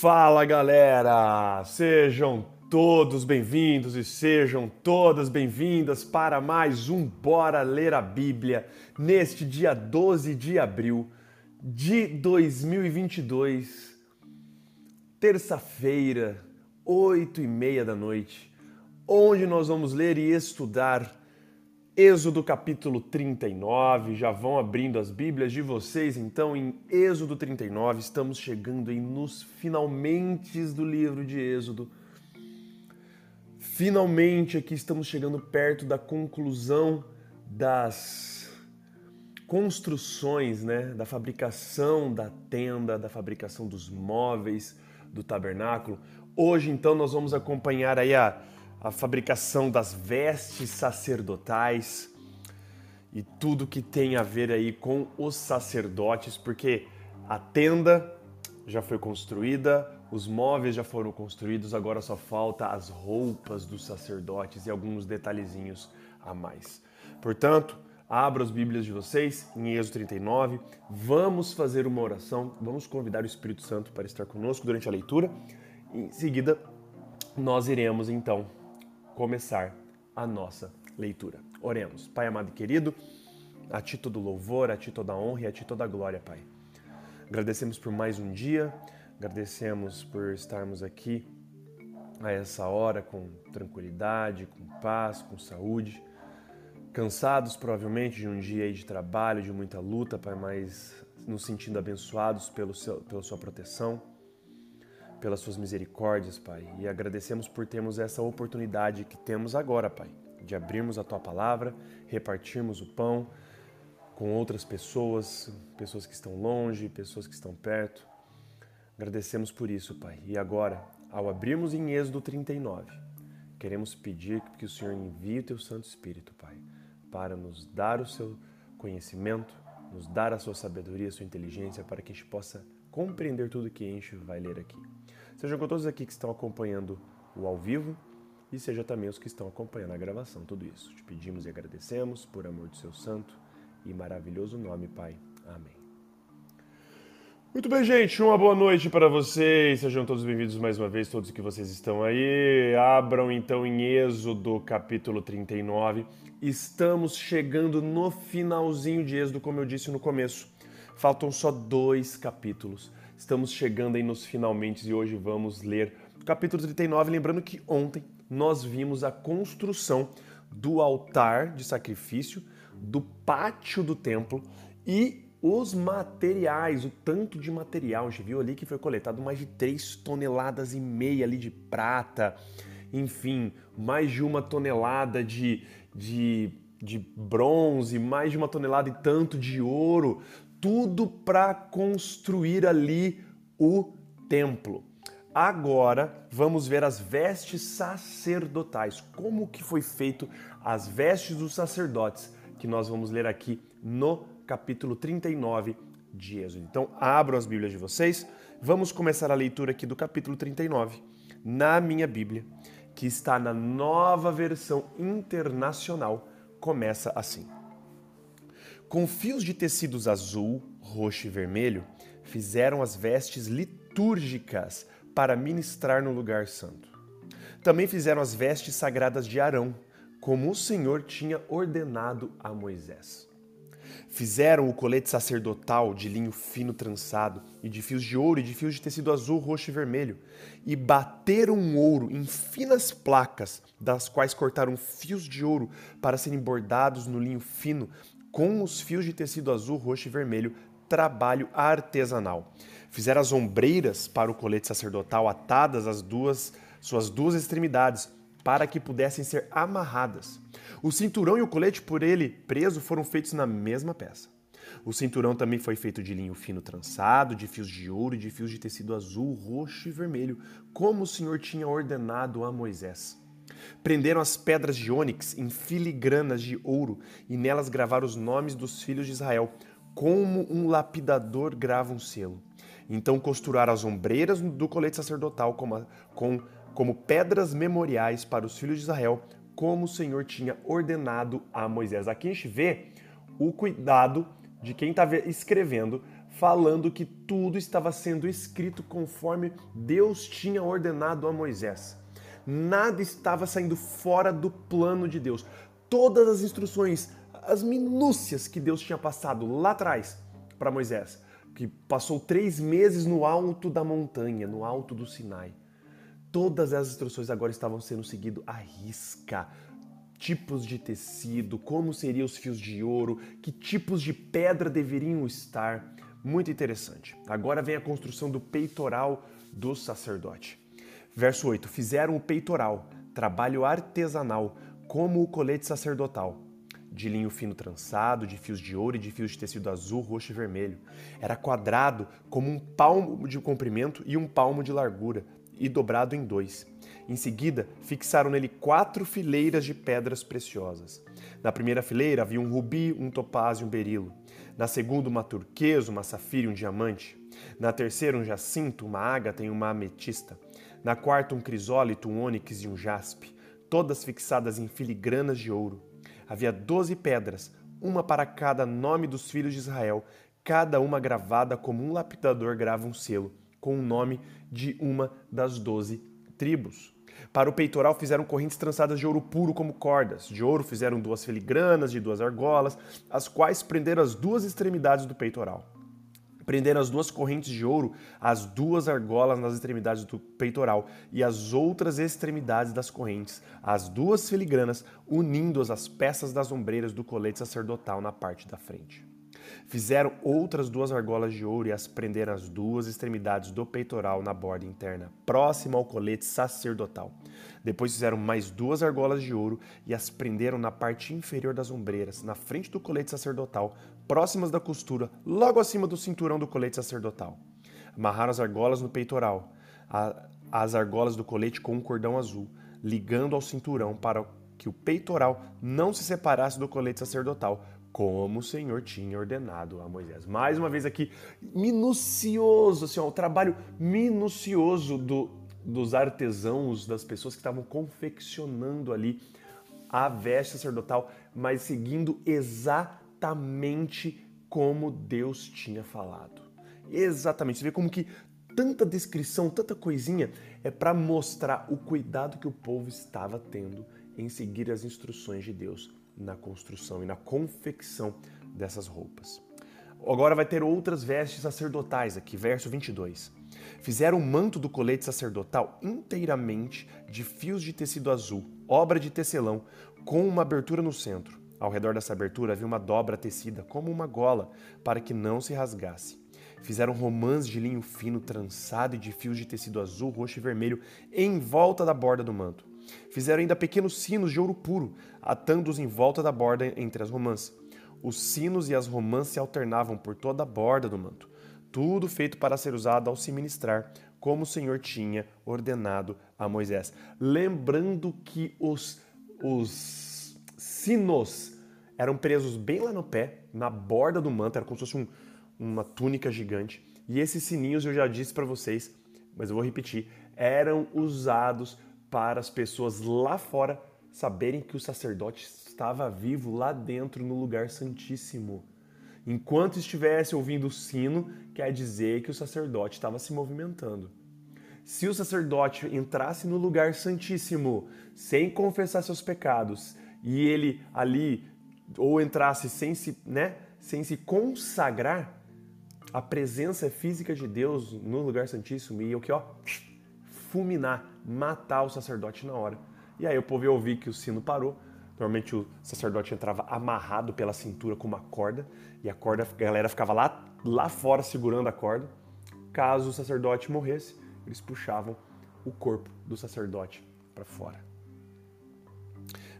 Fala galera! Sejam todos bem-vindos e sejam todas bem-vindas para mais um Bora Ler a Bíblia neste dia 12 de abril de 2022, terça-feira, 8 e meia da noite, onde nós vamos ler e estudar Êxodo capítulo 39, já vão abrindo as Bíblias de vocês, então em Êxodo 39, estamos chegando aí nos finalmente do livro de Êxodo. Finalmente aqui estamos chegando perto da conclusão das construções, né, da fabricação da tenda, da fabricação dos móveis do tabernáculo. Hoje então nós vamos acompanhar aí a a fabricação das vestes sacerdotais e tudo que tem a ver aí com os sacerdotes, porque a tenda já foi construída, os móveis já foram construídos, agora só falta as roupas dos sacerdotes e alguns detalhezinhos a mais. Portanto, abra as Bíblias de vocês em Êxodo 39, vamos fazer uma oração, vamos convidar o Espírito Santo para estar conosco durante a leitura. Em seguida, nós iremos então começar a nossa leitura. Oremos. Pai amado e querido, a ti todo louvor, a ti toda honra e a ti toda glória, Pai. Agradecemos por mais um dia, agradecemos por estarmos aqui a essa hora com tranquilidade, com paz, com saúde. Cansados provavelmente de um dia de trabalho, de muita luta, Pai, mas nos sentindo abençoados pelo seu, pela sua proteção pelas suas misericórdias, Pai. E agradecemos por termos essa oportunidade que temos agora, Pai, de abrirmos a tua palavra, repartirmos o pão com outras pessoas, pessoas que estão longe, pessoas que estão perto. Agradecemos por isso, Pai. E agora, ao abrirmos em Êxodo 39, queremos pedir que o Senhor envie o teu Santo Espírito, Pai, para nos dar o seu conhecimento, nos dar a sua sabedoria, a sua inteligência, para que a gente possa compreender tudo que a gente vai ler aqui. Sejam com todos aqui que estão acompanhando o ao vivo e seja também os que estão acompanhando a gravação, tudo isso. Te pedimos e agradecemos por amor do seu santo e maravilhoso nome, Pai. Amém. Muito bem, gente, uma boa noite para vocês. Sejam todos bem-vindos mais uma vez, todos que vocês estão aí. Abram então em Êxodo, capítulo 39. Estamos chegando no finalzinho de Êxodo, como eu disse no começo. Faltam só dois capítulos. Estamos chegando aí nos finalmente e hoje vamos ler o capítulo 39. Lembrando que ontem nós vimos a construção do altar de sacrifício, do pátio do templo e os materiais, o tanto de material. A gente viu ali que foi coletado mais de 3 toneladas e meia ali de prata, enfim, mais de uma tonelada de, de, de bronze, mais de uma tonelada e tanto de ouro tudo para construir ali o templo. Agora vamos ver as vestes sacerdotais, como que foi feito as vestes dos sacerdotes, que nós vamos ler aqui no capítulo 39 de Êxodo. Então, abram as Bíblias de vocês. Vamos começar a leitura aqui do capítulo 39 na minha Bíblia, que está na nova versão internacional. Começa assim: com fios de tecidos azul, roxo e vermelho, fizeram as vestes litúrgicas para ministrar no lugar santo. Também fizeram as vestes sagradas de Arão, como o Senhor tinha ordenado a Moisés. Fizeram o colete sacerdotal de linho fino trançado, e de fios de ouro e de fios de tecido azul, roxo e vermelho, e bateram ouro em finas placas, das quais cortaram fios de ouro para serem bordados no linho fino com os fios de tecido azul, roxo e vermelho, trabalho artesanal. Fizeram as ombreiras para o colete sacerdotal atadas às duas suas duas extremidades, para que pudessem ser amarradas. O cinturão e o colete por ele preso foram feitos na mesma peça. O cinturão também foi feito de linho fino trançado, de fios de ouro e de fios de tecido azul, roxo e vermelho, como o Senhor tinha ordenado a Moisés. Prenderam as pedras de ônix em filigranas de ouro e nelas gravaram os nomes dos filhos de Israel, como um lapidador grava um selo. Então costuraram as ombreiras do colete sacerdotal como, com, como pedras memoriais para os filhos de Israel, como o Senhor tinha ordenado a Moisés. Aqui a gente vê o cuidado de quem está escrevendo falando que tudo estava sendo escrito conforme Deus tinha ordenado a Moisés. Nada estava saindo fora do plano de Deus. Todas as instruções, as minúcias que Deus tinha passado lá atrás para Moisés, que passou três meses no alto da montanha, no alto do Sinai. Todas as instruções agora estavam sendo seguidas à risca. Tipos de tecido, como seriam os fios de ouro, que tipos de pedra deveriam estar. Muito interessante. Agora vem a construção do peitoral do sacerdote. Verso 8: Fizeram o peitoral, trabalho artesanal, como o colete sacerdotal, de linho fino trançado, de fios de ouro e de fios de tecido azul, roxo e vermelho. Era quadrado como um palmo de comprimento e um palmo de largura, e dobrado em dois. Em seguida, fixaram nele quatro fileiras de pedras preciosas. Na primeira fileira havia um rubi, um topázio e um berilo. Na segunda, uma turquesa, uma safira e um diamante. Na terceira, um jacinto, uma ágata e uma ametista. Na quarta, um crisólito, um ônix e um jaspe, todas fixadas em filigranas de ouro. Havia doze pedras, uma para cada nome dos filhos de Israel, cada uma gravada como um lapidador grava um selo, com o nome de uma das doze tribos. Para o peitoral fizeram correntes trançadas de ouro puro como cordas. De ouro fizeram duas filigranas de duas argolas, as quais prenderam as duas extremidades do peitoral. Prenderam as duas correntes de ouro, as duas argolas nas extremidades do peitoral e as outras extremidades das correntes, as duas filigranas, unindo-as às peças das ombreiras do colete sacerdotal na parte da frente. Fizeram outras duas argolas de ouro e as prenderam às duas extremidades do peitoral na borda interna, próxima ao colete sacerdotal. Depois fizeram mais duas argolas de ouro e as prenderam na parte inferior das ombreiras, na frente do colete sacerdotal, próximas da costura, logo acima do cinturão do colete sacerdotal. Amarraram as argolas no peitoral, as argolas do colete com um cordão azul, ligando ao cinturão para que o peitoral não se separasse do colete sacerdotal, como o Senhor tinha ordenado a Moisés. Mais uma vez aqui, minucioso, assim, ó, o trabalho minucioso do, dos artesãos, das pessoas que estavam confeccionando ali a veste sacerdotal, mas seguindo exatamente como Deus tinha falado. Exatamente. Você vê como que tanta descrição, tanta coisinha é para mostrar o cuidado que o povo estava tendo em seguir as instruções de Deus na construção e na confecção dessas roupas. Agora vai ter outras vestes sacerdotais aqui, verso 22. Fizeram o manto do colete sacerdotal inteiramente de fios de tecido azul, obra de tecelão, com uma abertura no centro. Ao redor dessa abertura havia uma dobra tecida, como uma gola, para que não se rasgasse. Fizeram romãs de linho fino trançado e de fios de tecido azul, roxo e vermelho em volta da borda do manto. Fizeram ainda pequenos sinos de ouro puro, atando-os em volta da borda entre as romãs. Os sinos e as romãs se alternavam por toda a borda do manto. Tudo feito para ser usado ao se ministrar, como o Senhor tinha ordenado a Moisés. Lembrando que os, os sinos eram presos bem lá no pé, na borda do manto, era como se fosse um, uma túnica gigante. E esses sininhos, eu já disse para vocês, mas eu vou repetir, eram usados para as pessoas lá fora saberem que o sacerdote estava vivo lá dentro no lugar santíssimo. Enquanto estivesse ouvindo o sino, quer dizer que o sacerdote estava se movimentando. Se o sacerdote entrasse no lugar santíssimo sem confessar seus pecados e ele ali ou entrasse sem se, né, sem se consagrar, a presença física de Deus no lugar santíssimo ia o que ó, fulminar, matar o sacerdote na hora. E aí o povo ia ouvir que o sino parou. Normalmente o sacerdote entrava amarrado pela cintura com uma corda e a corda, a galera ficava lá, lá fora segurando a corda. Caso o sacerdote morresse, eles puxavam o corpo do sacerdote para fora.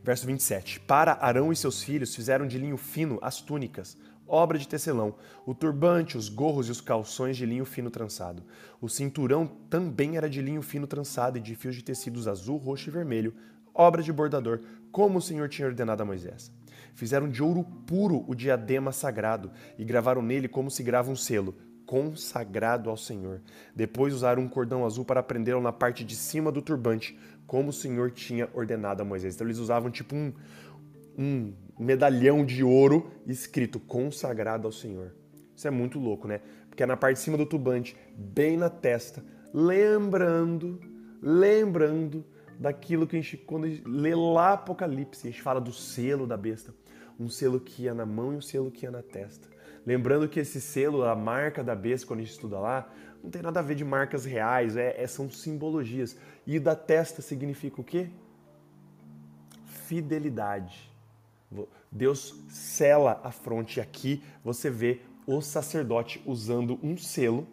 Verso 27. Para Arão e seus filhos fizeram de linho fino as túnicas, obra de tecelão, o turbante, os gorros e os calções de linho fino trançado. O cinturão também era de linho fino trançado e de fios de tecidos azul, roxo e vermelho, obra de bordador, como o Senhor tinha ordenado a Moisés. Fizeram de ouro puro o diadema sagrado e gravaram nele como se grava um selo, consagrado ao Senhor. Depois usaram um cordão azul para prendê-lo na parte de cima do turbante, como o Senhor tinha ordenado a Moisés. Então eles usavam tipo um, um medalhão de ouro escrito consagrado ao Senhor. Isso é muito louco, né? Porque é na parte de cima do turbante, bem na testa, lembrando, lembrando daquilo que a gente, quando a gente lê lá Apocalipse, a gente fala do selo da besta. Um selo que ia na mão e um selo que ia na testa. Lembrando que esse selo, a marca da besta, quando a gente estuda lá, não tem nada a ver de marcas reais, é, é são simbologias. E da testa significa o quê? Fidelidade. Deus sela a fronte. Aqui você vê o sacerdote usando um selo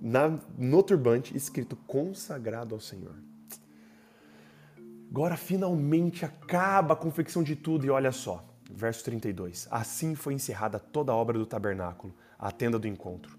na, no turbante escrito consagrado ao Senhor. Agora finalmente acaba a confecção de tudo e olha só, verso 32. Assim foi encerrada toda a obra do tabernáculo, a tenda do encontro.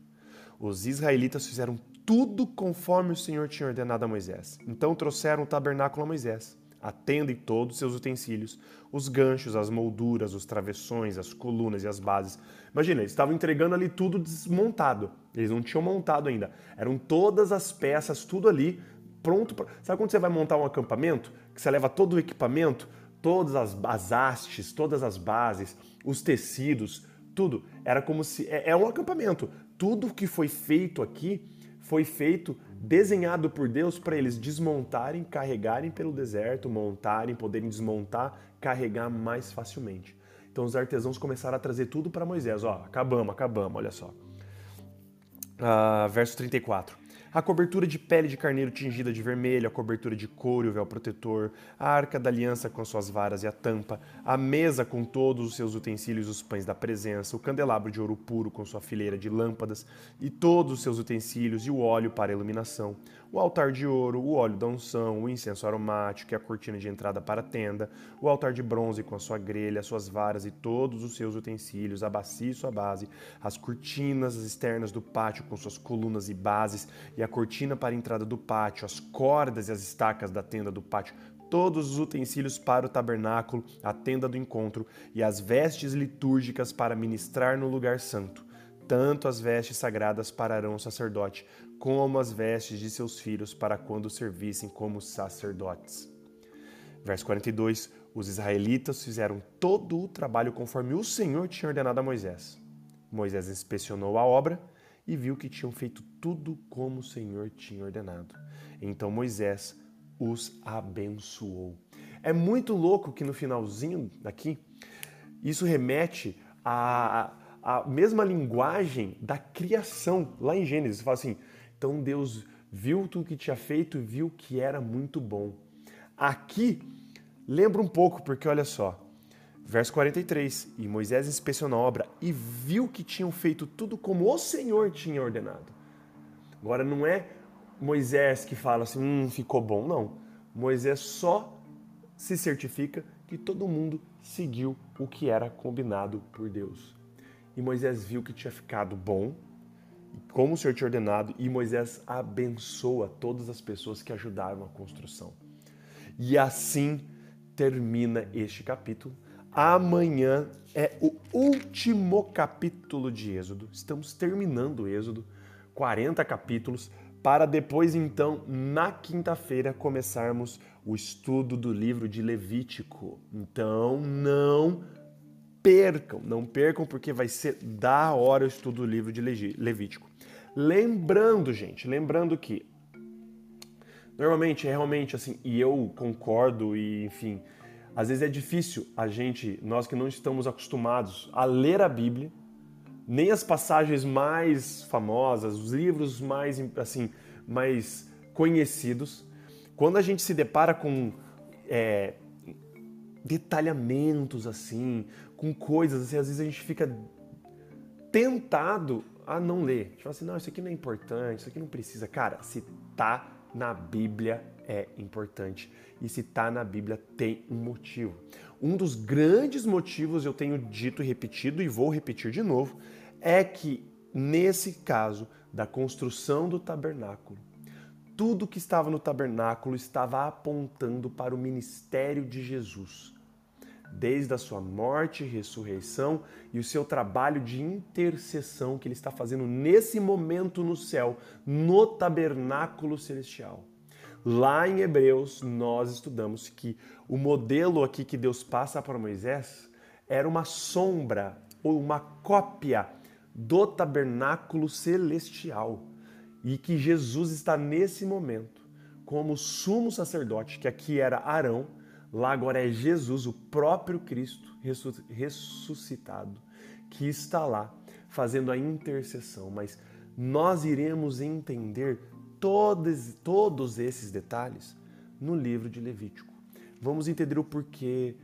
Os israelitas fizeram tudo conforme o Senhor tinha ordenado a Moisés. Então trouxeram o tabernáculo a Moisés, a tenda e todos os seus utensílios, os ganchos, as molduras, os travessões, as colunas e as bases. Imagina, eles estavam entregando ali tudo desmontado. Eles não tinham montado ainda. Eram todas as peças, tudo ali pronto. Pra... Sabe quando você vai montar um acampamento? Que você leva todo o equipamento, todas as, as hastes, todas as bases, os tecidos, tudo. Era como se. É, é um acampamento. Tudo que foi feito aqui foi feito, desenhado por Deus para eles desmontarem, carregarem pelo deserto, montarem, poderem desmontar, carregar mais facilmente. Então os artesãos começaram a trazer tudo para Moisés. Ó, acabamos, acabamos, olha só. Uh, verso 34 a cobertura de pele de carneiro tingida de vermelho, a cobertura de couro e o véu protetor, a arca da aliança com suas varas e a tampa, a mesa com todos os seus utensílios e os pães da presença, o candelabro de ouro puro com sua fileira de lâmpadas e todos os seus utensílios e o óleo para iluminação, o altar de ouro, o óleo da unção, o incenso aromático e a cortina de entrada para a tenda, o altar de bronze com a sua grelha, as suas varas e todos os seus utensílios, a bacia e sua base, as cortinas externas do pátio com suas colunas e bases e a cortina para a entrada do pátio, as cordas e as estacas da tenda do pátio, todos os utensílios para o tabernáculo, a tenda do encontro e as vestes litúrgicas para ministrar no lugar santo. Tanto as vestes sagradas para Arão sacerdote, como as vestes de seus filhos para quando servissem como sacerdotes. Verso 42: Os israelitas fizeram todo o trabalho conforme o Senhor tinha ordenado a Moisés. Moisés inspecionou a obra e viu que tinham feito tudo como o Senhor tinha ordenado. Então Moisés os abençoou. É muito louco que no finalzinho daqui, isso remete à, à mesma linguagem da criação, lá em Gênesis. Fala assim: então Deus viu tudo que tinha feito e viu que era muito bom. Aqui lembra um pouco, porque olha só, verso 43: E Moisés inspecionou a obra e viu que tinham feito tudo como o Senhor tinha ordenado. Agora não é Moisés que fala assim, hum, ficou bom, não. Moisés só se certifica que todo mundo seguiu o que era combinado por Deus. E Moisés viu que tinha ficado bom como o Senhor tinha ordenado, e Moisés abençoa todas as pessoas que ajudaram a construção. E assim termina este capítulo. Amanhã é o último capítulo de Êxodo. Estamos terminando o Êxodo, 40 capítulos, para depois, então, na quinta-feira, começarmos o estudo do livro de Levítico. Então, não percam, não percam, porque vai ser da hora o estudo do livro de Levítico. Lembrando, gente, lembrando que normalmente é realmente assim, e eu concordo, e enfim, às vezes é difícil a gente, nós que não estamos acostumados a ler a Bíblia, nem as passagens mais famosas, os livros mais assim, mais conhecidos, quando a gente se depara com é, detalhamentos assim, com coisas assim, às vezes a gente fica tentado a não ler. Fala assim, não, isso aqui não é importante, isso aqui não precisa. Cara, se tá na Bíblia é importante. E se tá na Bíblia tem um motivo. Um dos grandes motivos eu tenho dito e repetido e vou repetir de novo é que nesse caso da construção do tabernáculo, tudo que estava no tabernáculo estava apontando para o ministério de Jesus desde a sua morte, ressurreição e o seu trabalho de intercessão que ele está fazendo nesse momento no céu, no tabernáculo celestial. Lá em Hebreus, nós estudamos que o modelo aqui que Deus passa para Moisés era uma sombra ou uma cópia do tabernáculo celestial e que Jesus está nesse momento como sumo sacerdote, que aqui era Arão, lá agora é Jesus, o próprio Cristo ressuscitado, que está lá fazendo a intercessão. Mas nós iremos entender todos, todos esses detalhes no livro de Levítico. Vamos entender o porquê,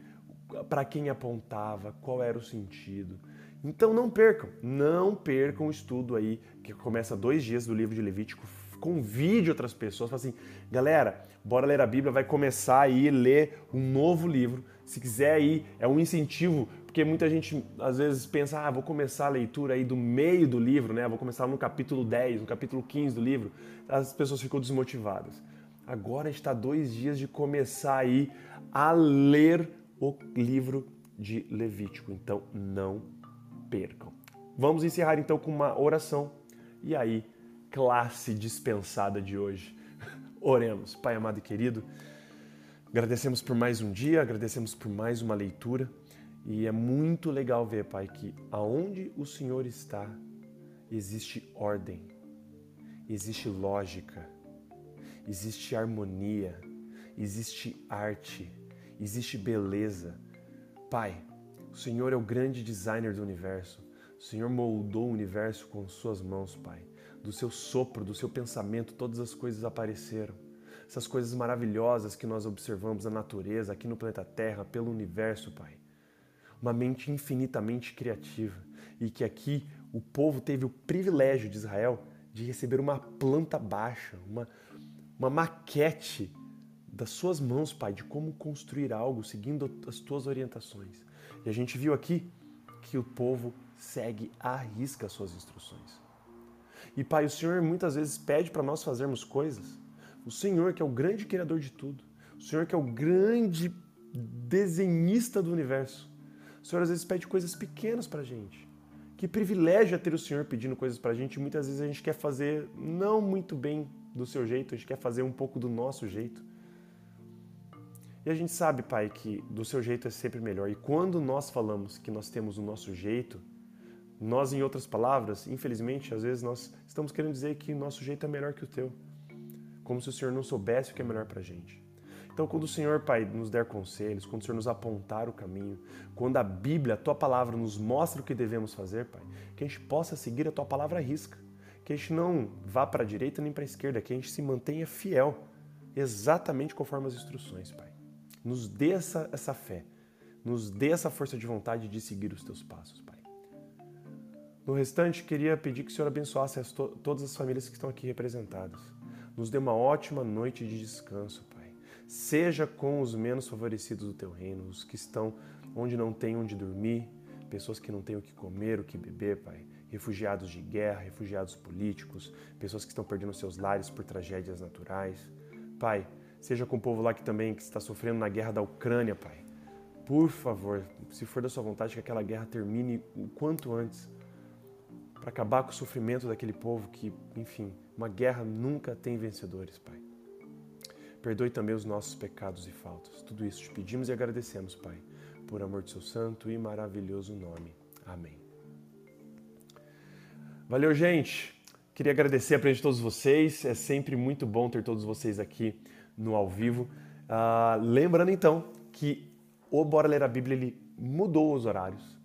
para quem apontava, qual era o sentido. Então não percam, não percam o estudo aí, que começa dois dias do livro de Levítico. Convide outras pessoas, fala assim, galera, bora ler a Bíblia, vai começar aí ler um novo livro. Se quiser aí, é um incentivo, porque muita gente às vezes pensa, ah, vou começar a leitura aí do meio do livro, né? Vou começar no capítulo 10, no capítulo 15 do livro. As pessoas ficam desmotivadas. Agora está dois dias de começar aí a ler o livro de Levítico. Então não percam. Vamos encerrar então com uma oração. E aí, classe dispensada de hoje. Oremos. Pai amado e querido, agradecemos por mais um dia, agradecemos por mais uma leitura. E é muito legal ver, Pai, que aonde o Senhor está, existe ordem, existe lógica, existe harmonia, existe arte, existe beleza. Pai, o Senhor é o grande designer do universo. O Senhor moldou o universo com suas mãos, Pai. Do seu sopro, do seu pensamento, todas as coisas apareceram. Essas coisas maravilhosas que nós observamos na natureza, aqui no planeta Terra, pelo universo, Pai. Uma mente infinitamente criativa. E que aqui o povo teve o privilégio de Israel de receber uma planta baixa, uma, uma maquete das suas mãos, Pai, de como construir algo seguindo as tuas orientações. E a gente viu aqui que o povo segue à risca as suas instruções. E Pai, o Senhor muitas vezes pede para nós fazermos coisas. O Senhor, que é o grande criador de tudo, o Senhor, que é o grande desenhista do universo, o Senhor às vezes pede coisas pequenas para a gente. Que privilégio é ter o Senhor pedindo coisas para a gente. Muitas vezes a gente quer fazer não muito bem do seu jeito, a gente quer fazer um pouco do nosso jeito. E a gente sabe, Pai, que do seu jeito é sempre melhor. E quando nós falamos que nós temos o nosso jeito, nós, em outras palavras, infelizmente, às vezes nós estamos querendo dizer que o nosso jeito é melhor que o teu. Como se o Senhor não soubesse o que é melhor para a gente. Então, quando o Senhor, Pai, nos der conselhos, quando o Senhor nos apontar o caminho, quando a Bíblia, a Tua palavra, nos mostra o que devemos fazer, Pai, que a gente possa seguir a Tua palavra à risca. Que a gente não vá para a direita nem para a esquerda, que a gente se mantenha fiel, exatamente conforme as instruções, Pai. Nos dê essa, essa fé, nos dê essa força de vontade de seguir os teus passos, Pai. No restante, queria pedir que o Senhor abençoasse as to todas as famílias que estão aqui representadas. Nos dê uma ótima noite de descanso, Pai. Seja com os menos favorecidos do teu reino, os que estão onde não tem onde dormir, pessoas que não têm o que comer, o que beber, Pai. Refugiados de guerra, refugiados políticos, pessoas que estão perdendo seus lares por tragédias naturais. Pai, Seja com o povo lá que também que está sofrendo na guerra da Ucrânia, Pai. Por favor, se for da sua vontade, que aquela guerra termine o quanto antes, para acabar com o sofrimento daquele povo que, enfim, uma guerra nunca tem vencedores, Pai. Perdoe também os nossos pecados e faltas. Tudo isso te pedimos e agradecemos, Pai, por amor de seu santo e maravilhoso nome. Amém. Valeu, gente. Queria agradecer a presença de todos vocês. É sempre muito bom ter todos vocês aqui no ao vivo. Uh, lembrando então que o Bora Ler a Bíblia ele mudou os horários.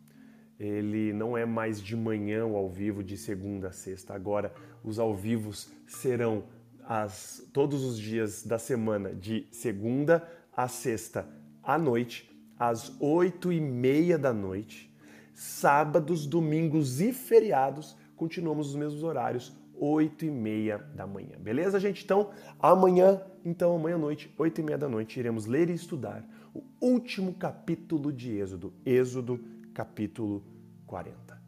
Ele não é mais de manhã o ao vivo de segunda a sexta. Agora os ao vivos serão as, todos os dias da semana, de segunda a sexta à noite, às oito e meia da noite. Sábados, domingos e feriados continuamos os mesmos horários, 8 e meia da manhã. Beleza, gente? Então, amanhã, então amanhã à noite, 8 e meia da noite, iremos ler e estudar o último capítulo de Êxodo, Êxodo capítulo 40.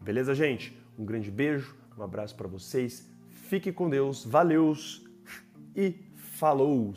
Beleza, gente? Um grande beijo, um abraço para vocês. Fique com Deus, valeus e falou!